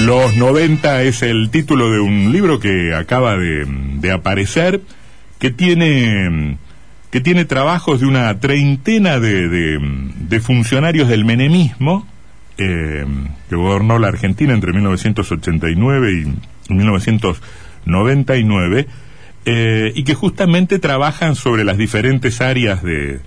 Los 90 es el título de un libro que acaba de, aparecer, que tiene, que tiene trabajos de una treintena de, funcionarios del menemismo, eh, que gobernó la Argentina entre 1989 y 1999, eh, y que justamente trabajan sobre las diferentes áreas de,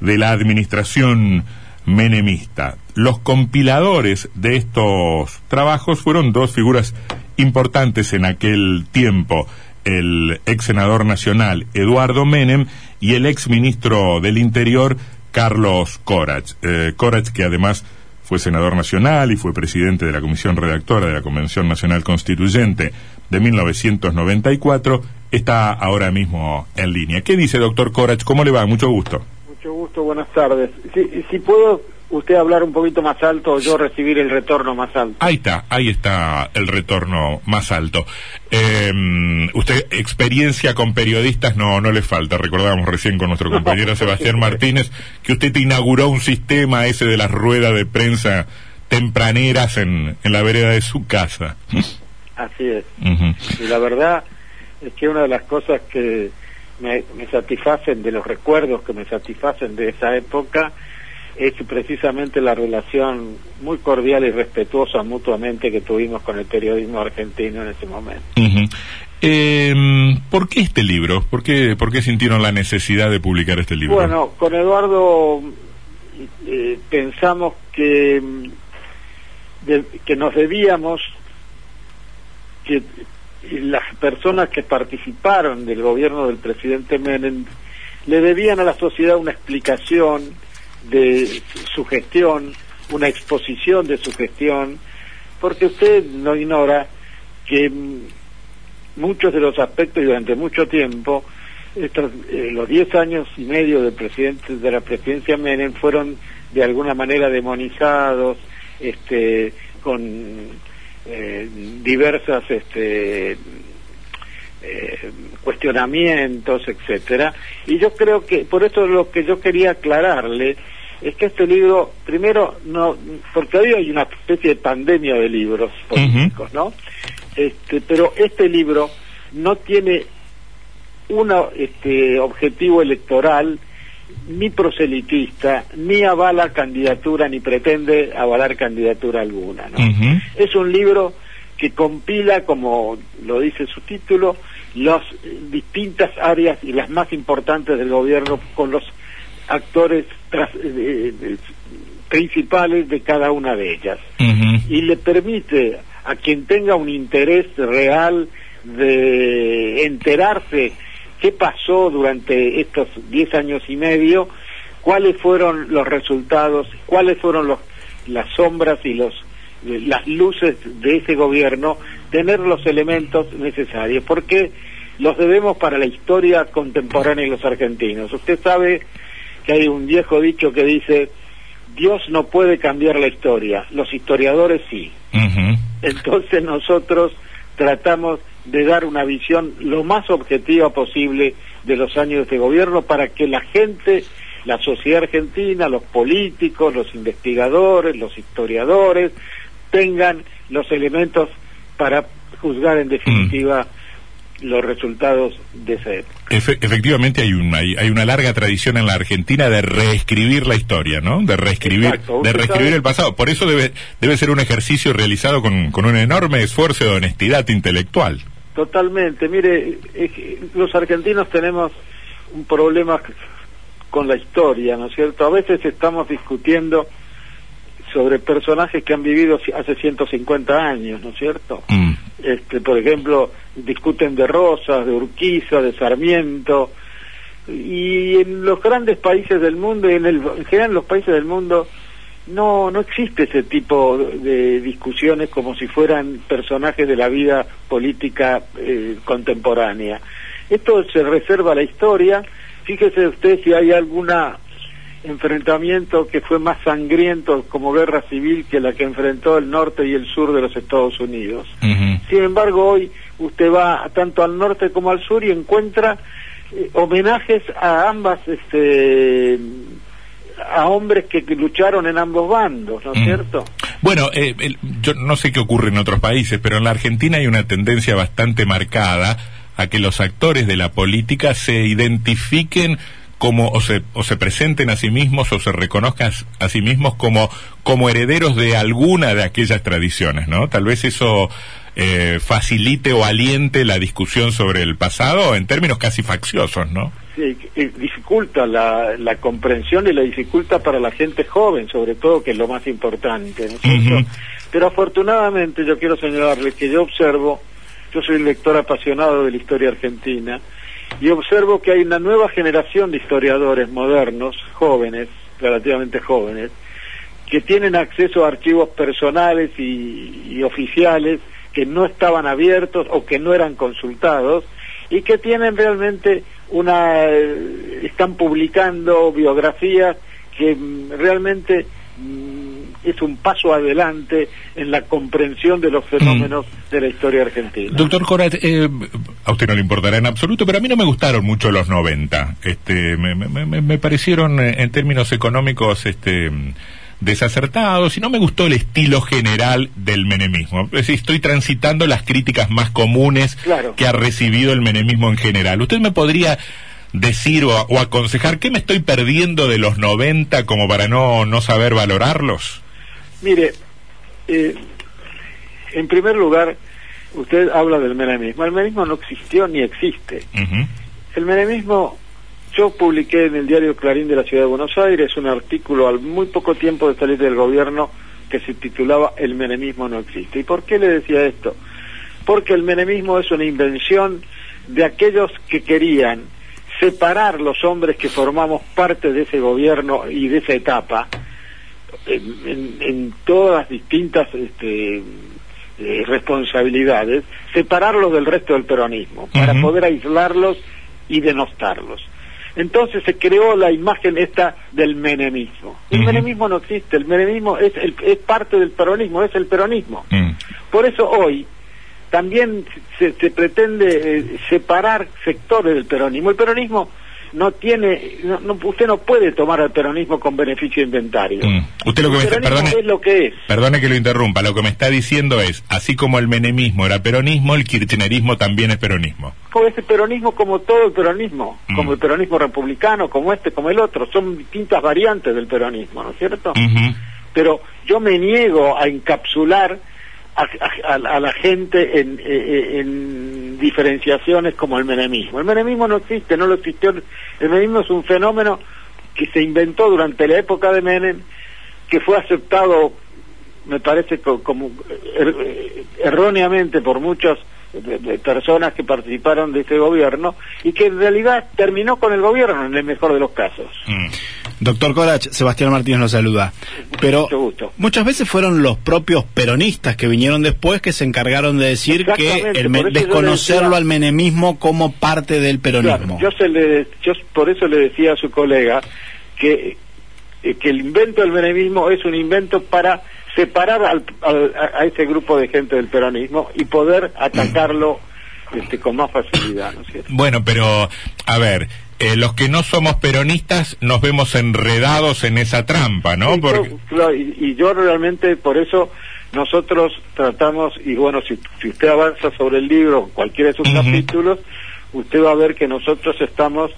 de la administración menemista. Los compiladores de estos trabajos fueron dos figuras importantes en aquel tiempo, el ex senador nacional Eduardo Menem y el ex ministro del Interior Carlos Corach. Eh, Corach que además fue senador nacional y fue presidente de la comisión redactora de la Convención Nacional Constituyente de 1994, está ahora mismo en línea. ¿Qué dice, doctor Corach? ¿Cómo le va? Mucho gusto. Mucho gusto, buenas tardes. Si, si puedo usted hablar un poquito más alto o yo recibir el retorno más alto. Ahí está, ahí está el retorno más alto. Em, usted, experiencia con periodistas no, no le falta. Recordábamos recién con nuestro compañero Sebastián Martínez que usted te inauguró un sistema ese de las ruedas de prensa tempraneras en, en la vereda de su casa. Así es. Y la verdad es que una de las cosas que me, satisfacen de los recuerdos que me satisfacen de esa época es precisamente la relación muy cordial y respetuosa mutuamente que tuvimos con el periodismo argentino en ese momento. Em, ¿Por qué este libro? ¿Por qué, ¿Por qué sintieron la necesidad de publicar este libro? Bueno, con Eduardo eh, pensamos que, que nos debíamos que las personas que participaron del gobierno del presidente Menem le debían a la sociedad una explicación de su gestión, una exposición de su gestión, porque usted no ignora que muchos de los aspectos y durante mucho tiempo, estos, eh, los diez años y medio del presidente de la presidencia Menem fueron de alguna manera demonizados, este, con eh, diversas este, eh, cuestionamientos, etcétera. Y yo creo que, por eso lo que yo quería aclararle es que este libro, primero, no, porque hoy hay una especie de pandemia de libros políticos, ¿no? Este, pero este libro no tiene un este, objetivo electoral ni proselitista, ni avala candidatura, ni pretende avalar candidatura alguna. ¿no? Es un libro que compila, como lo dice su título, las distintas áreas y las más importantes del gobierno con los actores principales de cada una de ellas. Y le permite a quien tenga un interés real de enterarse qué pasó durante estos diez años y medio, cuáles fueron los resultados, cuáles fueron los, las sombras y los las luces de ese gobierno, tener los elementos necesarios, porque los debemos para la historia contemporánea de los argentinos. Usted sabe que hay un viejo dicho que dice, Dios no puede cambiar la historia, los historiadores sí. Entonces nosotros tratamos de dar una visión lo más objetiva posible de los años de gobierno para que la gente, la sociedad argentina, los políticos, los investigadores, los historiadores, tengan los elementos para juzgar en definitiva los resultados de esa época. efectivamente hay una, hay, una larga tradición en la Argentina de reescribir la historia, ¿no? De reescribir, de reescribir el pasado. Por eso debe, debe ser un ejercicio realizado con, con un enorme esfuerzo de honestidad intelectual. Totalmente. Mire, los argentinos tenemos un problema con la historia, ¿no es cierto? A veces estamos discutiendo sobre personajes que han vivido hace 150 años, ¿no es cierto? Mm. Este, por ejemplo, discuten de Rosas, de Urquiza, de Sarmiento, y en los grandes países del mundo, y en, el, en general en los países del mundo, no, no existe ese tipo de discusiones como si fueran personajes de la vida política eh, contemporánea. Esto se reserva a la historia. Fíjese usted si hay alguna enfrentamiento que fue más sangriento como guerra civil que la que enfrentó el norte y el sur de los Estados Unidos. Sin embargo, hoy usted va tanto al norte como al sur y encuentra eh, homenajes a ambas, este, a hombres que, lucharon en ambos bandos, ¿no es cierto? Bueno, eh, yo no sé qué ocurre en otros países, pero en la Argentina hay una tendencia bastante marcada a que los actores de la política se identifiquen como o se, o se presenten a sí mismos o se reconozcan a sí mismos como, como herederos de alguna de aquellas tradiciones, ¿no? Tal vez eso eh, facilite o aliente la discusión sobre el pasado en términos casi facciosos, ¿no? Sí, dificulta la, la comprensión y la dificulta para la gente joven, sobre todo, que es lo más importante. ¿no Pero afortunadamente yo quiero señalarle que yo observo, yo soy un lector apasionado de la historia argentina, y observo que hay una nueva generación de historiadores modernos, jóvenes, relativamente jóvenes, que tienen acceso a archivos personales y, oficiales que no estaban abiertos o que no eran consultados y que tienen realmente una eh, están publicando biografías que mm, realmente mm, es un paso adelante en la comprensión de los fenómenos mm. de la historia argentina. Doctor Corat, eh, a usted no le importará en absoluto, pero a mí no me gustaron mucho los 90. Este, me, me, me parecieron eh, en términos económicos este, desacertados y no me gustó el estilo general del menemismo. estoy transitando las críticas más comunes que ha recibido el menemismo en general. ¿Usted me podría decir o, aconsejar qué me estoy perdiendo de los 90 como para no, no saber valorarlos? Mire, eh, en primer lugar, usted habla del menemismo. El menemismo no existió ni existe. El menemismo, yo publiqué en el diario Clarín de la Ciudad de Buenos Aires un artículo al muy poco tiempo de salir del gobierno que se titulaba El menemismo no existe. ¿Y por qué le decía esto? Porque el menemismo es una invención de aquellos que querían separar los hombres que formamos parte de ese gobierno y de esa etapa en, todas las distintas este, eh, responsabilidades, separarlos del resto del peronismo, para poder aislarlos y denostarlos. Entonces se creó la imagen esta del menemismo. El menemismo no existe, el menemismo es, es parte del peronismo, es el peronismo. Mm. Por eso hoy también se, pretende eh, separar sectores del peronismo. El peronismo no tiene, no, usted no puede tomar al peronismo con beneficio inventario. Mm. Usted lo que me perdone, es lo que es. Perdone que lo interrumpa, lo que me está diciendo es, así como el menemismo era peronismo, el kirchnerismo también es peronismo. Como ese peronismo como todo el peronismo, mm. como el peronismo republicano, como este, como el otro, son distintas variantes del peronismo, ¿no es cierto? Pero yo me niego a encapsular a, la gente en, en, diferenciaciones como el menemismo. El menemismo no existe, no lo existió. El menemismo es un fenómeno que se inventó durante la época de Menem, que fue aceptado, me parece, como er, erróneamente por muchas personas que participaron de ese gobierno y que en realidad terminó con el gobierno en el mejor de los casos. Mm. Doctor Corach, Sebastián Martínez lo saluda. Pero muchas veces fueron los propios peronistas que vinieron después que se encargaron de decir que el desconocerlo al menemismo como parte del peronismo. yo, se le, yo por eso le decía a su colega que, eh, que el invento del menemismo es un invento para separar al, a ese grupo de gente del peronismo y poder atacarlo este, con más facilidad. ¿no Bueno, pero a ver, eh, los que no somos peronistas nos vemos enredados en esa trampa, ¿no? y, yo realmente por eso nosotros tratamos, y bueno, si, si usted avanza sobre el libro, cualquiera de sus capítulos, usted va a ver que nosotros estamos,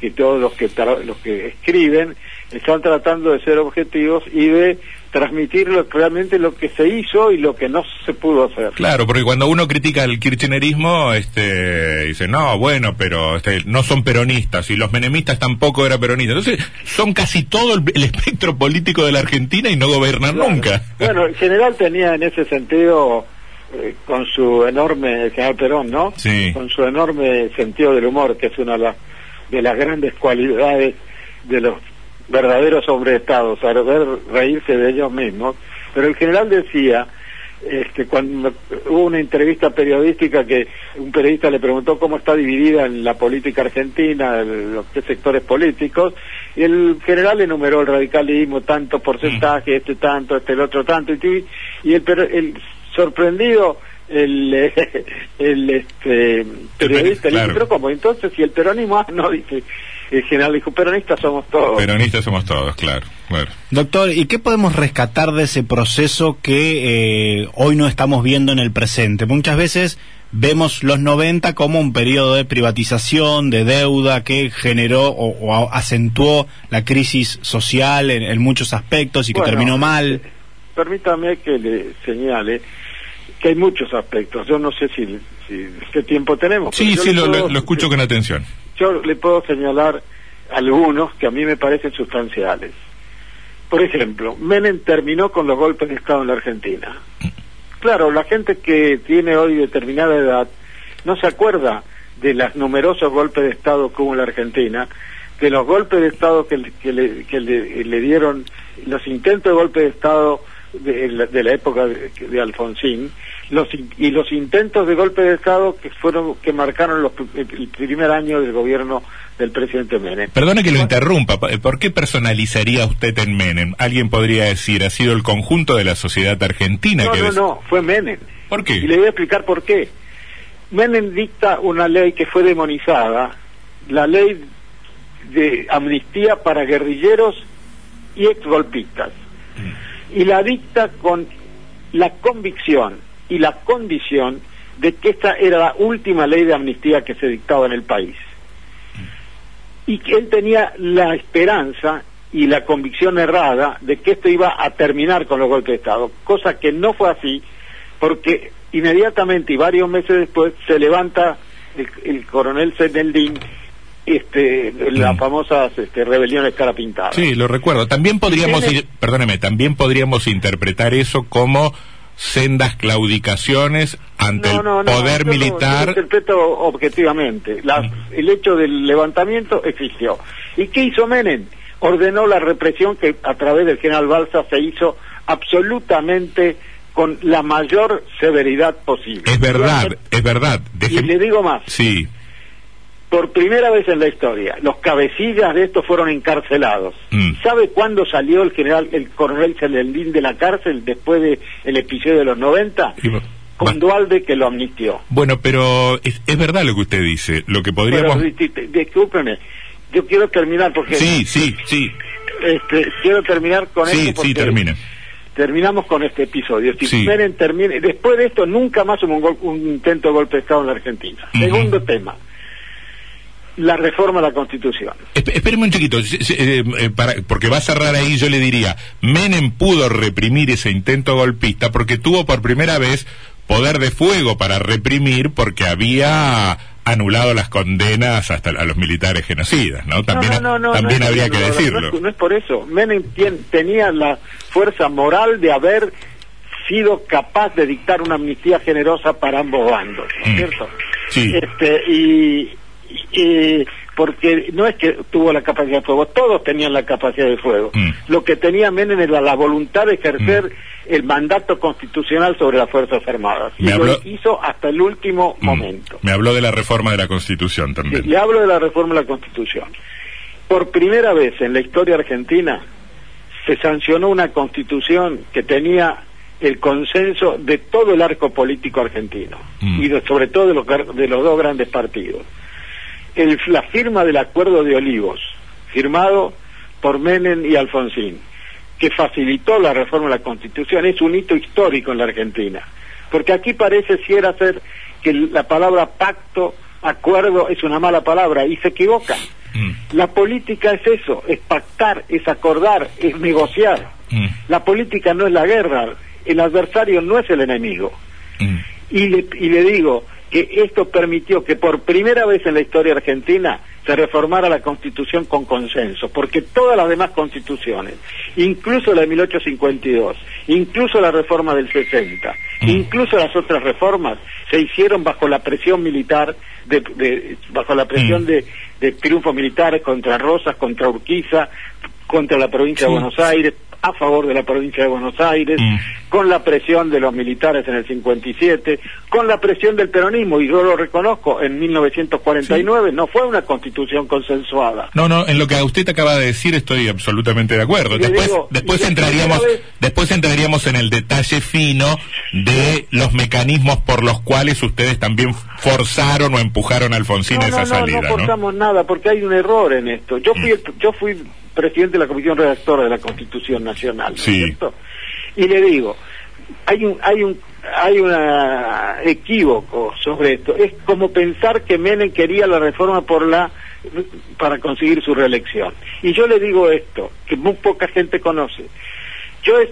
y todos los que, los que escriben, están tratando de ser objetivos y de transmitir realmente lo que se hizo y lo que no se pudo hacer. Claro, porque cuando uno critica el kirchnerismo, este, dice, no, bueno, pero este, no son peronistas y los menemistas tampoco eran peronistas. Entonces, son casi todo el, espectro político de la Argentina y no gobernan nunca. Bueno, el general tenía en ese sentido, eh, con su enorme, el general Perón, ¿no? Sí. Con su enorme sentido del humor, que es una de las, de las grandes cualidades de los verdaderos hombres de Estado, saber reírse de ellos mismos. Pero el general decía, este, cuando hubo una entrevista periodística que un periodista le preguntó cómo está dividida en la política argentina, los tres sectores políticos, y el general enumeró el radicalismo, tanto porcentaje, este tanto, este el otro tanto, y, y el, el sorprendido el, el este, periodista le pero ¿cómo? Entonces, si el peronismo, no, dice, el general dijo, peronistas somos todos. Peronistas somos todos, claro. Doctor, ¿y qué podemos rescatar de ese proceso que eh, hoy no estamos viendo en el presente? Muchas veces vemos los 90 como un periodo de privatización, de deuda que generó o, acentuó la crisis social en, muchos aspectos y que terminó mal. Permítame que le señale que hay muchos aspectos. Yo no sé si, qué tiempo tenemos. Sí, sí, lo, escucho con atención. Yo le puedo señalar algunos que a mí me parecen sustanciales. Por ejemplo, Menem terminó con los golpes de Estado en la Argentina. Claro, la gente que tiene hoy determinada edad no se acuerda de los numerosos golpes de Estado que hubo en la Argentina, de los golpes de Estado que, le, dieron, los intentos de golpe de Estado de, la, época de, Alfonsín, los, y los intentos de golpe de Estado que fueron que marcaron los, el primer año del gobierno del presidente Menem. Perdone que lo interrumpa, ¿por qué personalizaría usted en Menem? Alguien podría decir, ha sido el conjunto de la sociedad argentina no, que... No, no, fue Menem. ¿Por qué? Y le voy a explicar por qué. Menem dicta una ley que fue demonizada, la ley de amnistía para guerrilleros y exgolpistas. Mm. Y la dicta con la convicción y la condición de que esta era la última ley de amnistía que se dictaba en el país. Y que él tenía la esperanza y la convicción errada de que esto iba a terminar con los golpes de Estado, cosa que no fue así, porque inmediatamente y varios meses después se levanta el, coronel Zeneldin este, las mm. famosas este, rebeliones cara pintada. Sí, lo recuerdo. También podríamos, perdóneme, también podríamos interpretar eso como sendas claudicaciones ante el poder militar. Lo, interpreto objetivamente. el hecho del levantamiento existió. ¿Y qué hizo Menem? Ordenó la represión que a través del general Balsa se hizo absolutamente con la mayor severidad posible. Es verdad, es verdad. Y le digo más. Sí por primera vez en la historia, los cabecillas de esto fueron encarcelados. Mm. ¿Sabe cuándo salió el general, el coronel Celendín de la cárcel después del el episodio de los 90? Con Dualde que lo amnistió. Bueno, pero es, verdad lo que usted dice. Lo que podríamos. discúlpeme, yo quiero terminar porque. Sí, sí, sí. Este, quiero terminar con sí, esto. Sí, termina. Terminamos con este episodio. Si termine, después de esto nunca más hubo un, intento de golpe de Estado en la Argentina. Segundo tema la reforma de la Constitución. Espéreme un chiquito, eh, eh, porque va a cerrar ahí, yo le diría, Menem pudo reprimir ese intento golpista porque tuvo por primera vez poder de fuego para reprimir porque había anulado las condenas hasta a los militares genocidas, ¿no? También, también habría que decirlo. No es, por eso. Menem tenía la fuerza moral de haber sido capaz de dictar una amnistía generosa para ambos bandos, ¿no es mm. cierto? Sí. Este, y, eh, porque no es que tuvo la capacidad de fuego, todos tenían la capacidad de fuego. Mm. Lo que tenía Menem era la voluntad de ejercer mm. el mandato constitucional sobre las Fuerzas Armadas. y lo hizo hasta el último mm. momento. Me habló de la reforma de la Constitución también. le hablo de la reforma de la Constitución. Por primera vez en la historia argentina se sancionó una constitución que tenía el consenso de todo el arco político argentino y sobre todo de los, de los dos grandes partidos la firma del Acuerdo de Olivos, firmado por Menem y Alfonsín, que facilitó la reforma de la Constitución, es un hito histórico en la Argentina. Porque aquí parece si era ser que la palabra pacto, acuerdo, es una mala palabra y se equivocan. Mm. La política es eso, es pactar, es acordar, es negociar. Mm. La política no es la guerra, el adversario no es el enemigo. Mm. Y, le, y le digo, que esto permitió que por primera vez en la historia argentina se reformara la constitución con consenso, porque todas las demás constituciones, incluso la de 1852, incluso la reforma del 60, mm. incluso las otras reformas, se hicieron bajo la presión militar, de, bajo la presión mm. de, de triunfos militares contra Rosas, contra Urquiza, contra la provincia de Buenos Aires, a favor de la provincia de Buenos Aires, mm. con la presión de los militares en el 57, con la presión del peronismo, y yo lo reconozco, en 1949 no fue una constitución consensuada. No, no, en lo que usted acaba de decir estoy absolutamente de acuerdo. Después, después entraríamos, después entraríamos en el detalle fino de los mecanismos por los cuales ustedes también forzaron o empujaron a Alfonsín a esa salida. No, no forzamos nada, porque hay un error en esto. Yo fui, mm. yo fui presidente de la Comisión Redactora de la Constitución Nacional, cierto? Y le digo, hay un, hay un, hay un equívoco sobre esto. Es como pensar que Menem quería la reforma por la para conseguir su reelección. Y yo le digo esto, que muy poca gente conoce. Yo es,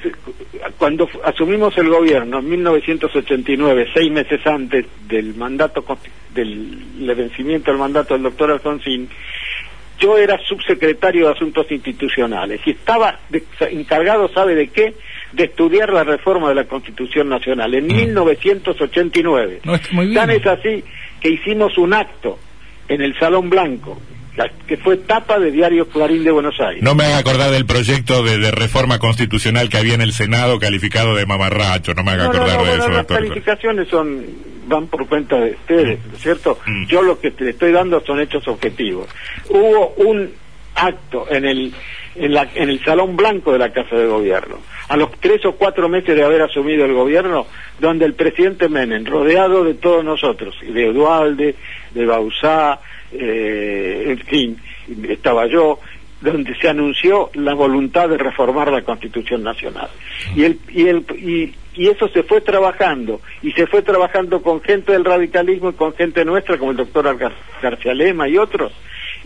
cuando asumimos el gobierno en 1989, seis meses antes del mandato del vencimiento del mandato del doctor Alfonsín, yo era subsecretario de Asuntos Institucionales y estaba encargado, ¿sabe de qué? De estudiar la reforma de la Constitución Nacional en 1989. Mm. No, es muy bien. Tan es así que hicimos un acto en el Salón Blanco que fue tapa de Diario Clarín de Buenos Aires. No me haga acordar del proyecto de, reforma constitucional que había en el Senado calificado de mamarracho, no me haga acordar de eso. Las calificaciones son van por cuenta de ustedes, mm. ¿cierto? Mm. Yo lo que te estoy dando son hechos objetivos. Hubo un acto en el en, la, en el Salón Blanco de la Casa de Gobierno, a los tres o cuatro meses de haber asumido el gobierno, donde el presidente Menem, rodeado de todos nosotros, de Edualde, de Bausá, eh, en fin, estaba yo, donde se anunció la voluntad de reformar la Constitución Nacional. Y, el, y, el, y, eso se fue trabajando, y se fue trabajando con gente del radicalismo y con gente nuestra, como el doctor García Lema y otros,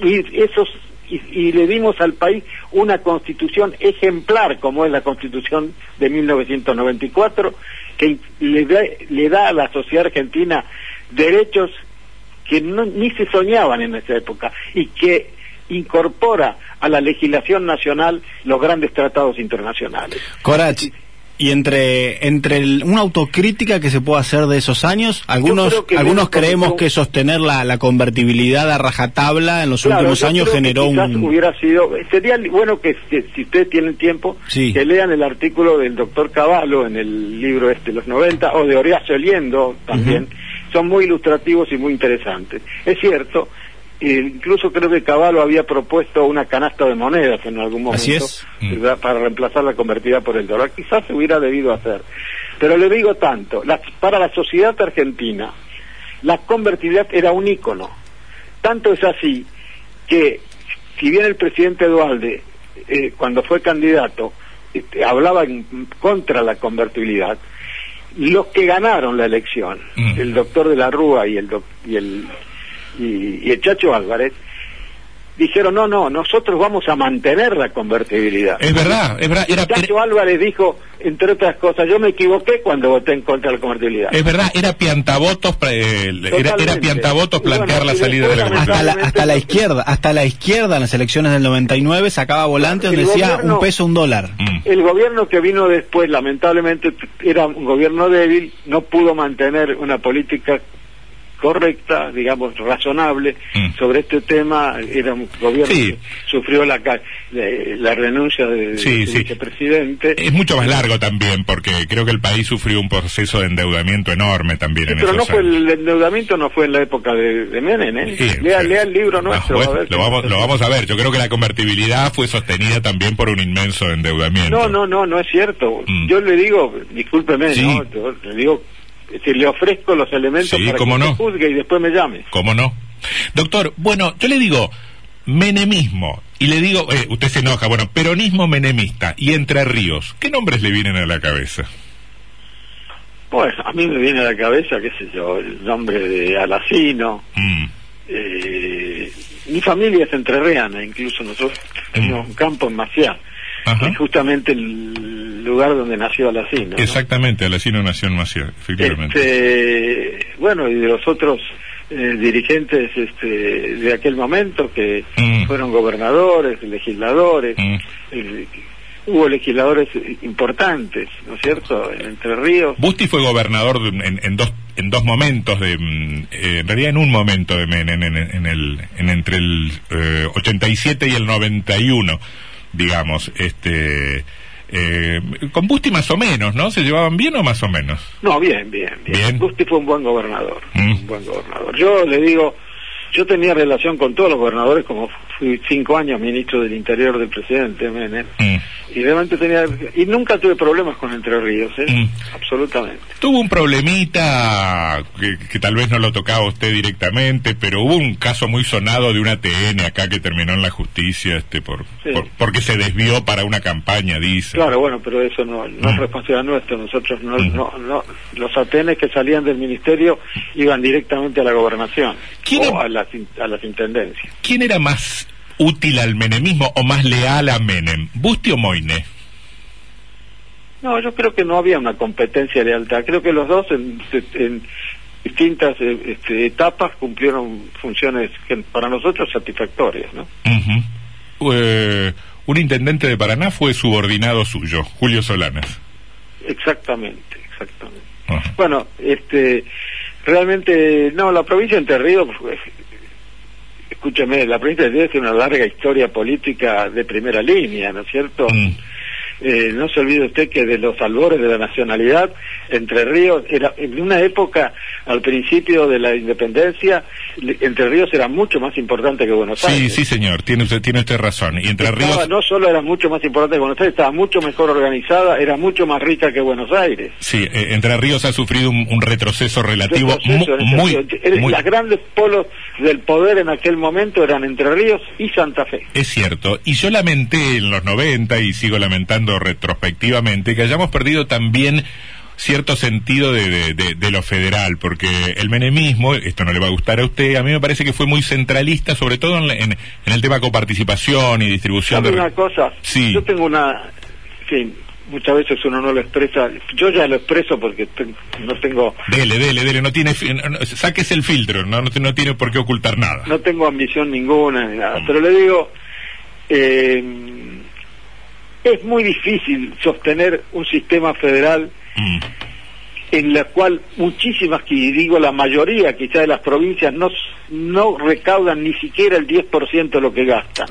y esos y, le dimos al país una constitución ejemplar como es la constitución de 1994 que le le da a la sociedad argentina derechos que ni se soñaban en esa época y que incorpora a la legislación nacional los grandes tratados internacionales. Corach, y entre entre una autocrítica que se puede hacer de esos años, algunos algunos creemos que sostener la, la, convertibilidad a rajatabla en los últimos años generó un hubiera sido sería bueno que, si ustedes tienen tiempo que lean el artículo del doctor Cavallo en el libro este los 90 o de Oriacio Liendo también son muy ilustrativos y muy interesantes. Es cierto, incluso creo que Caballo había propuesto una canasta de monedas en algún momento para reemplazar la convertida por el dólar. Quizás se hubiera debido hacer. Pero le digo tanto, para la sociedad argentina, la convertibilidad era un ícono. Tanto es así que, si bien el presidente Dualde, eh, cuando fue candidato, este, hablaba en contra la convertibilidad, los que ganaron la elección, mm. el doctor de la Rúa y el, y el, y, el Chacho Álvarez, dijeron, no, no, nosotros vamos a mantener la convertibilidad. Es verdad, es verdad. Era... Chacho Álvarez dijo, entre otras cosas, yo me equivoqué cuando voté en contra de la convertibilidad. Es verdad, era piantavotos, eh, era, era, piantavotos plantear la salida de la convertibilidad. Hasta la, izquierda, hasta la izquierda en las elecciones del 99 sacaba volante donde decía un peso, un dólar. Mm. El gobierno que vino después, lamentablemente, era un gobierno débil, no pudo mantener una política correcta, digamos, razonable mm. sobre este tema. Era un gobierno que sufrió la, la renuncia del vicepresidente. Es mucho más largo también, porque creo que el país sufrió un proceso de endeudamiento enorme también en Pero no fue el endeudamiento no fue en la época de, de Menem, ¿eh? lea, el libro ah, nuestro. lo, vamos, lo vamos a ver. Yo creo que la convertibilidad fue sostenida también por un inmenso endeudamiento. No, no, no, no es cierto. Mm. Yo le digo, discúlpeme, ¿no? le digo si le ofrezco los elementos para que no. juzgue y después me llame. ¿Cómo no? Doctor, bueno, yo le digo menemismo y le digo, eh, usted se enoja, bueno, peronismo menemista y Entre Ríos, ¿qué nombres le vienen a la cabeza? Bueno, a mí me viene a la cabeza, qué sé yo, el nombre de Alacino. Mm. Eh, mi familia es entrerreana, incluso nosotros tenemos mm. un campo en Maciá, que es justamente el lugar donde nació Alacino. Exactamente, Alacino nació en Maciá, efectivamente. Este, bueno, y de los otros eh, dirigentes este, de aquel momento que mm. fueron gobernadores, legisladores, mm. hubo legisladores importantes, ¿no es cierto?, en Entre Ríos. Busti fue gobernador en, dos en dos momentos de mm, eh, en realidad en un momento de en, en, el en entre el 87 eh, y el 91 digamos este Eh, con Busti más o menos, ¿no? ¿Se llevaban bien o más o menos? No, bien, bien, bien. Busti fue un buen gobernador, mm. un buen gobernador. Yo le digo, yo tenía relación con todos los gobernadores, como fui cinco años ministro del Interior del presidente Menem, mm. y realmente tenía, y nunca tuve problemas con Entre Ríos, ¿eh? Mm. absolutamente. Tuvo un problemita que, tal vez no lo tocaba usted directamente, pero hubo un caso muy sonado de una TN acá que terminó en la justicia, este, por, porque se desvió para una campaña, dice. Claro, bueno, pero eso no, no es mm. responsabilidad nuestra, nosotros no, no, no, los ATN que salían del ministerio iban directamente a la gobernación o a las, a las intendencias. ¿Quién era más útil al menemismo o más leal a Menem, Busti o Moine? No, yo creo que no había una competencia de lealtad. Creo que los dos en, distintas eh, este, etapas cumplieron funciones que para nosotros satisfactorias, ¿no? Eh, un intendente de Paraná fue subordinado suyo, Julio Solanas. Exactamente, exactamente. Bueno, este, realmente, no, la provincia de Entre Ríos escúcheme, la provincia de Ríos tiene una larga historia política de primera línea, ¿no es cierto? Mm. Eh, no se olvide usted que de los albores de la nacionalidad, Entre Ríos era en una época al principio de la independencia, Entre Ríos era mucho más importante que Buenos Aires. Sí, sí, señor, tiene usted, tiene usted razón. Y Entre Ríos no solo era mucho más importante que Buenos Aires, estaba mucho mejor organizada, era mucho más rica que Buenos Aires. Sí, eh, Entre Ríos ha sufrido un, retroceso relativo muy, muy, Las grandes polos del poder en aquel momento eran Entre Ríos y Santa Fe. Es cierto, y yo lamenté en los 90 y sigo lamentando retrospectivamente que hayamos perdido también cierto sentido de, de, lo federal, porque el menemismo, esto no le va a gustar a usted, a mí me parece que fue muy centralista, sobre todo en, en, el tema coparticipación y distribución de... una cosa? Sí. Yo tengo una... Sí, muchas veces uno no lo expresa. Yo ya lo expreso porque no tengo... Dele, dele, dele, no tiene... sáquese el filtro, no, no, tiene por qué ocultar nada. No tengo ambición ninguna ni nada, mm. pero le digo... Eh, es muy difícil sostener un sistema federal mm. en la cual muchísimas, que digo la mayoría quizá de las provincias, no, no recaudan ni siquiera el 10% de lo que gastan.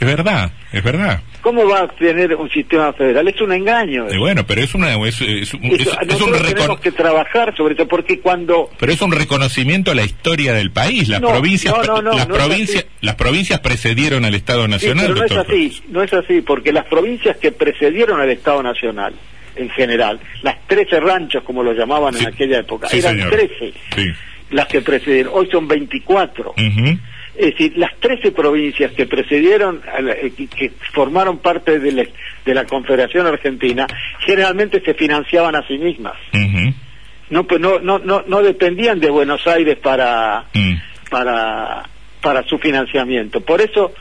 Es verdad, es verdad. ¿Cómo va a tener un sistema federal? Es un engaño. bueno, pero es una es, es, tenemos que trabajar sobre eso porque cuando Pero es un reconocimiento a la historia del país, las provincias las provincias las provincias precedieron al Estado Nacional. no es así, no es así porque las provincias que precedieron al Estado Nacional en general, las 13 ranchos como lo llamaban en aquella época, eran 13 las que precedieron, hoy son 24. Es decir, las 13 provincias que precedieron, eh, que formaron parte de la, de la Confederación Argentina, generalmente se financiaban a sí mismas. no, pues no, no, no, no dependían de Buenos Aires para, mm. para, para su financiamiento. Por eso,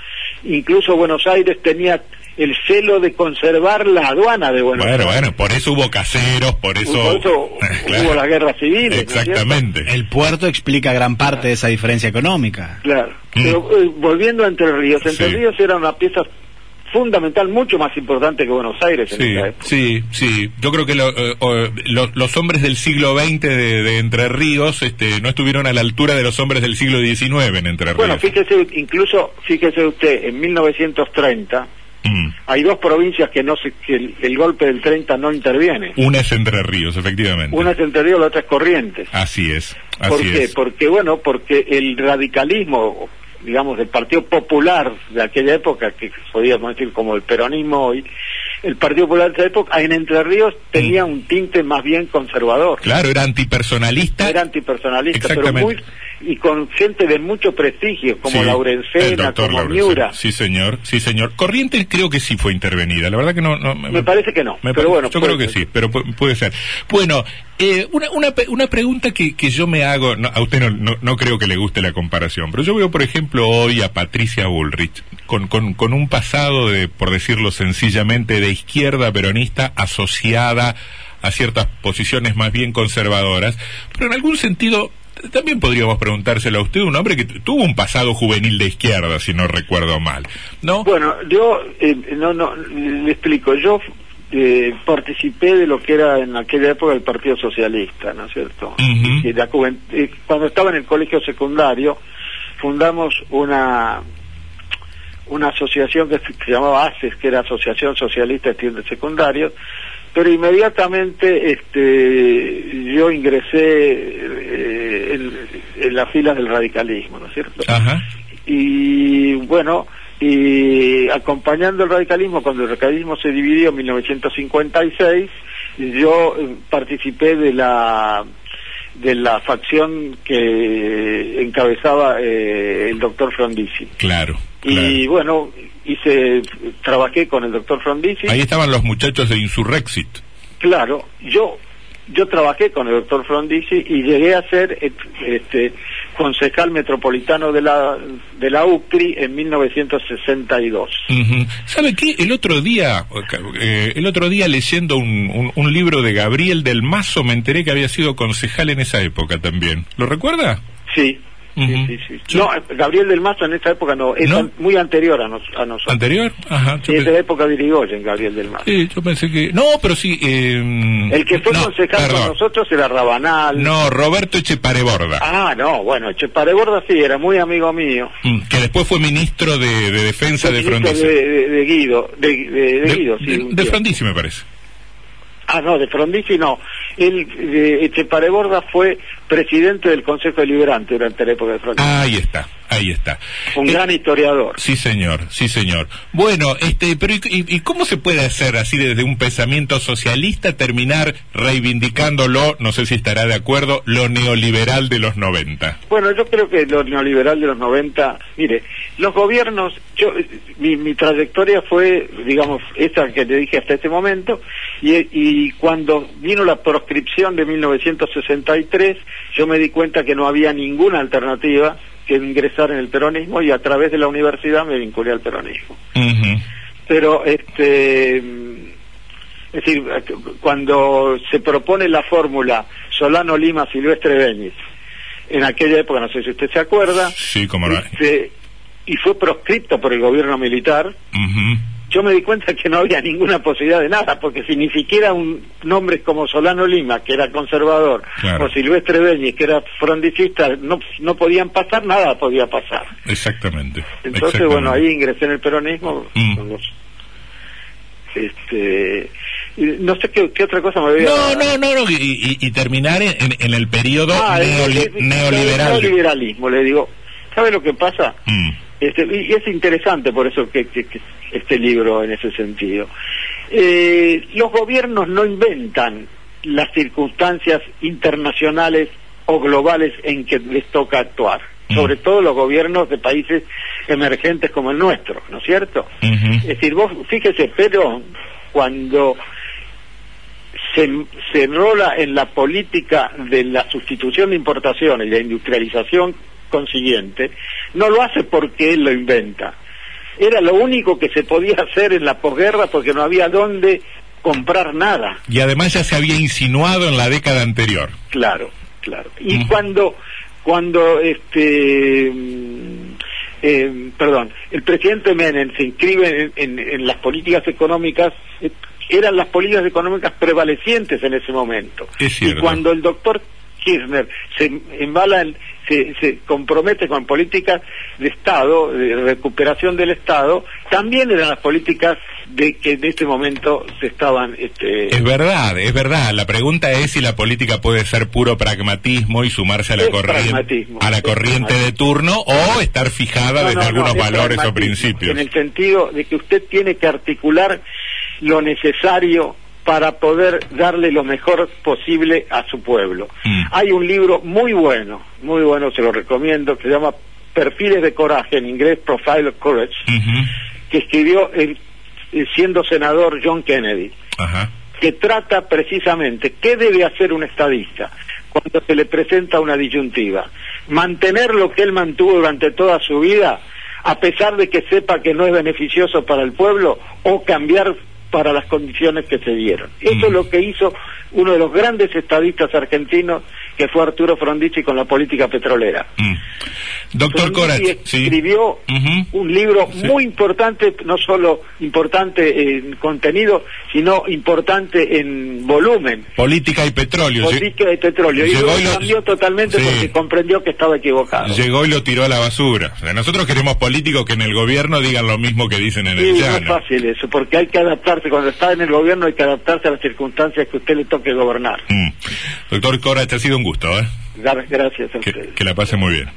incluso Buenos Aires tenía el celo de conservar la aduana de Buenos Aires. Bueno, bueno, por eso hubo caseros, por eso, hubo la guerra civil. Exactamente. el puerto explica gran parte de esa diferencia económica. Claro. Mm. Pero eh, volviendo a Entre Ríos, Entre Ríos era una pieza fundamental, mucho más importante que Buenos Aires. Sí, sí, sí. Yo creo que eh, los hombres del siglo XX de, Entre Ríos este, no estuvieron a la altura de los hombres del siglo XIX en Entre Ríos. Bueno, fíjese, incluso, fíjese usted, en 1930 Mm. Hay dos provincias que no se, que el, golpe del 30 no interviene. Una es Entre Ríos, efectivamente. Una es Entre Ríos, la otra es Corrientes. Así es. Así ¿Por qué? Porque, bueno, porque el radicalismo, digamos, del Partido Popular de aquella época, que podríamos decir como el peronismo hoy, el Partido Popular de esa época, en Entre Ríos tenía mm. un tinte más bien conservador. Claro, era antipersonalista. Era antipersonalista, pero muy y con gente de mucho prestigio, como Laurencena, como Miura. Sí, señor, sí, señor. Corrientes creo que sí fue intervenida, la verdad que no... me parece que no, pero bueno. Yo creo que sí, pero puede ser. Bueno, eh, una, una, una pregunta que, que yo me hago, a usted no, no, no, creo que le guste la comparación, pero yo veo, por ejemplo, hoy a Patricia Bullrich, con, con, con un pasado de, por decirlo sencillamente, de izquierda peronista asociada a ciertas posiciones más bien conservadoras, pero en algún sentido también podríamos preguntárselo a usted, un hombre que tuvo un pasado juvenil de izquierda, si no recuerdo mal, ¿no? Bueno, yo, eh, no, no, le explico, yo eh, participé de lo que era en aquella época el Partido Socialista, ¿no es cierto? Eh, cuando estaba en el colegio secundario, fundamos una una asociación que se, llamaba ACES, que era Asociación Socialista de Estudiantes Secundarios, pero inmediatamente este, yo ingresé eh, en, en, las filas del radicalismo, ¿no es cierto? Y bueno, y acompañando el radicalismo, cuando el radicalismo se dividió en 1956, yo eh, participé de la de la facción que encabezaba eh, el doctor Frondizi. Claro. Y bueno, hice, trabajé con el doctor Frondizi. Ahí estaban los muchachos de Insurrexit. Claro, yo yo trabajé con el doctor Frondizi y llegué a ser este, concejal metropolitano de la de la UCRI en 1962. ¿Sabe qué? El otro día, eh, el otro día leyendo un, un, libro de Gabriel del Mazo me enteré que había sido concejal en esa época también. ¿Lo recuerda? Sí, sí, sí, No, Gabriel del Mazo en esa época no, es muy anterior a, nosotros. ¿Anterior? Ajá. Sí, es de la época de Irigoyen, Gabriel del Mazo. Sí, yo pensé que... No, pero sí... Eh... El que fue concejal con nosotros era Rabanal. No, Roberto Echepareborda. Ah, no, bueno, Echepareborda sí, era muy amigo mío. Mm, que después fue ministro de, Defensa de Frondizi. De, de, Guido, de, Guido, sí. De, Frondizi, me parece. Ah, no, de Frondizi no. El de Echepareborda fue presidente del Consejo Deliberante durante la época de Frondizi. Ahí está. Ahí está. Un gran historiador. Sí, señor, sí, señor. Bueno, este, pero ¿y, cómo se puede hacer así desde un pensamiento socialista terminar reivindicándolo, no sé si estará de acuerdo, lo neoliberal de los 90? Bueno, yo creo que lo neoliberal de los 90, mire, los gobiernos, yo, mi, mi trayectoria fue, digamos, esta que le dije hasta este momento, y, y cuando vino la proscripción de 1963, yo me di cuenta que no había ninguna alternativa que ingresar en el peronismo y a través de la universidad me vinculé al peronismo. Pero, este, es decir, cuando se propone la fórmula Solano Lima Silvestre Beñiz, en aquella época, no sé si usted se acuerda, sí, como este, y fue proscripto por el gobierno militar, yo me di cuenta que no había ninguna posibilidad de nada, porque si ni siquiera un nombre como Solano Lima, que era conservador, o Silvestre Beñi, que era frondicista, no, no podían pasar, nada podía pasar. Exactamente. Entonces, bueno, ahí ingresé en el peronismo. Mm. este, no sé qué, otra cosa me había... No, no, no, no y, terminar en, en, el periodo ah, neoliberal. Neoliberalismo, le digo. ¿Sabe lo que pasa? Mm. Este, y es interesante por eso que, este libro en ese sentido. Eh, los gobiernos no inventan las circunstancias internacionales o globales en que les toca actuar, mm. sobre todo los gobiernos de países emergentes como el nuestro, ¿no es cierto? Es decir, vos fíjese, pero cuando se, se enrola en la política de la sustitución de importaciones y la industrialización consiguiente, no lo hace porque él lo inventa. Era lo único que se podía hacer en la posguerra porque no había dónde comprar nada. Y además ya se había insinuado en la década anterior. Claro, claro. Y cuando, cuando este, eh, perdón, el presidente Menem se inscribe en, las políticas económicas, eh, eran las políticas económicas prevalecientes en ese momento. y cuando el doctor Kirchner se embala en, se, compromete con políticas de Estado, de recuperación del Estado, también eran las políticas de que en este momento se estaban... Este... Es verdad, es verdad. La pregunta es si la política puede ser puro pragmatismo y sumarse a la, corriente, a la corriente de turno o estar fijada desde algunos valores o principios. En el sentido de que usted tiene que articular lo necesario para poder darle lo mejor posible a su pueblo. Mm. Hay un libro muy bueno, muy bueno, se lo recomiendo, que se llama Perfiles de Coraje, en inglés Profile of Courage, que escribió siendo senador John Kennedy, que trata precisamente qué debe hacer un estadista cuando se le presenta una disyuntiva. Mantener lo que él mantuvo durante toda su vida, a pesar de que sepa que no es beneficioso para el pueblo, o cambiar para las condiciones que se dieron. Eso es mm. lo que hizo uno de los grandes estadistas argentinos, que fue Arturo Frondizi con la política petrolera. Mm. Doctor Corach, escribió un libro muy importante, no solo importante en contenido, sino importante en volumen. Política y petróleo. Política y petróleo. Y lo cambió totalmente porque comprendió que estaba equivocado. Llegó y lo tiró a la basura. nosotros queremos políticos que en el gobierno digan lo mismo que dicen en el llano. es fácil eso, porque hay que adaptarse. Cuando está en el gobierno hay que adaptarse a las circunstancias que usted le toque gobernar. Mm. Doctor Cora, te ha sido un gusto. ¿eh? Gracias a que, que la pase muy bien.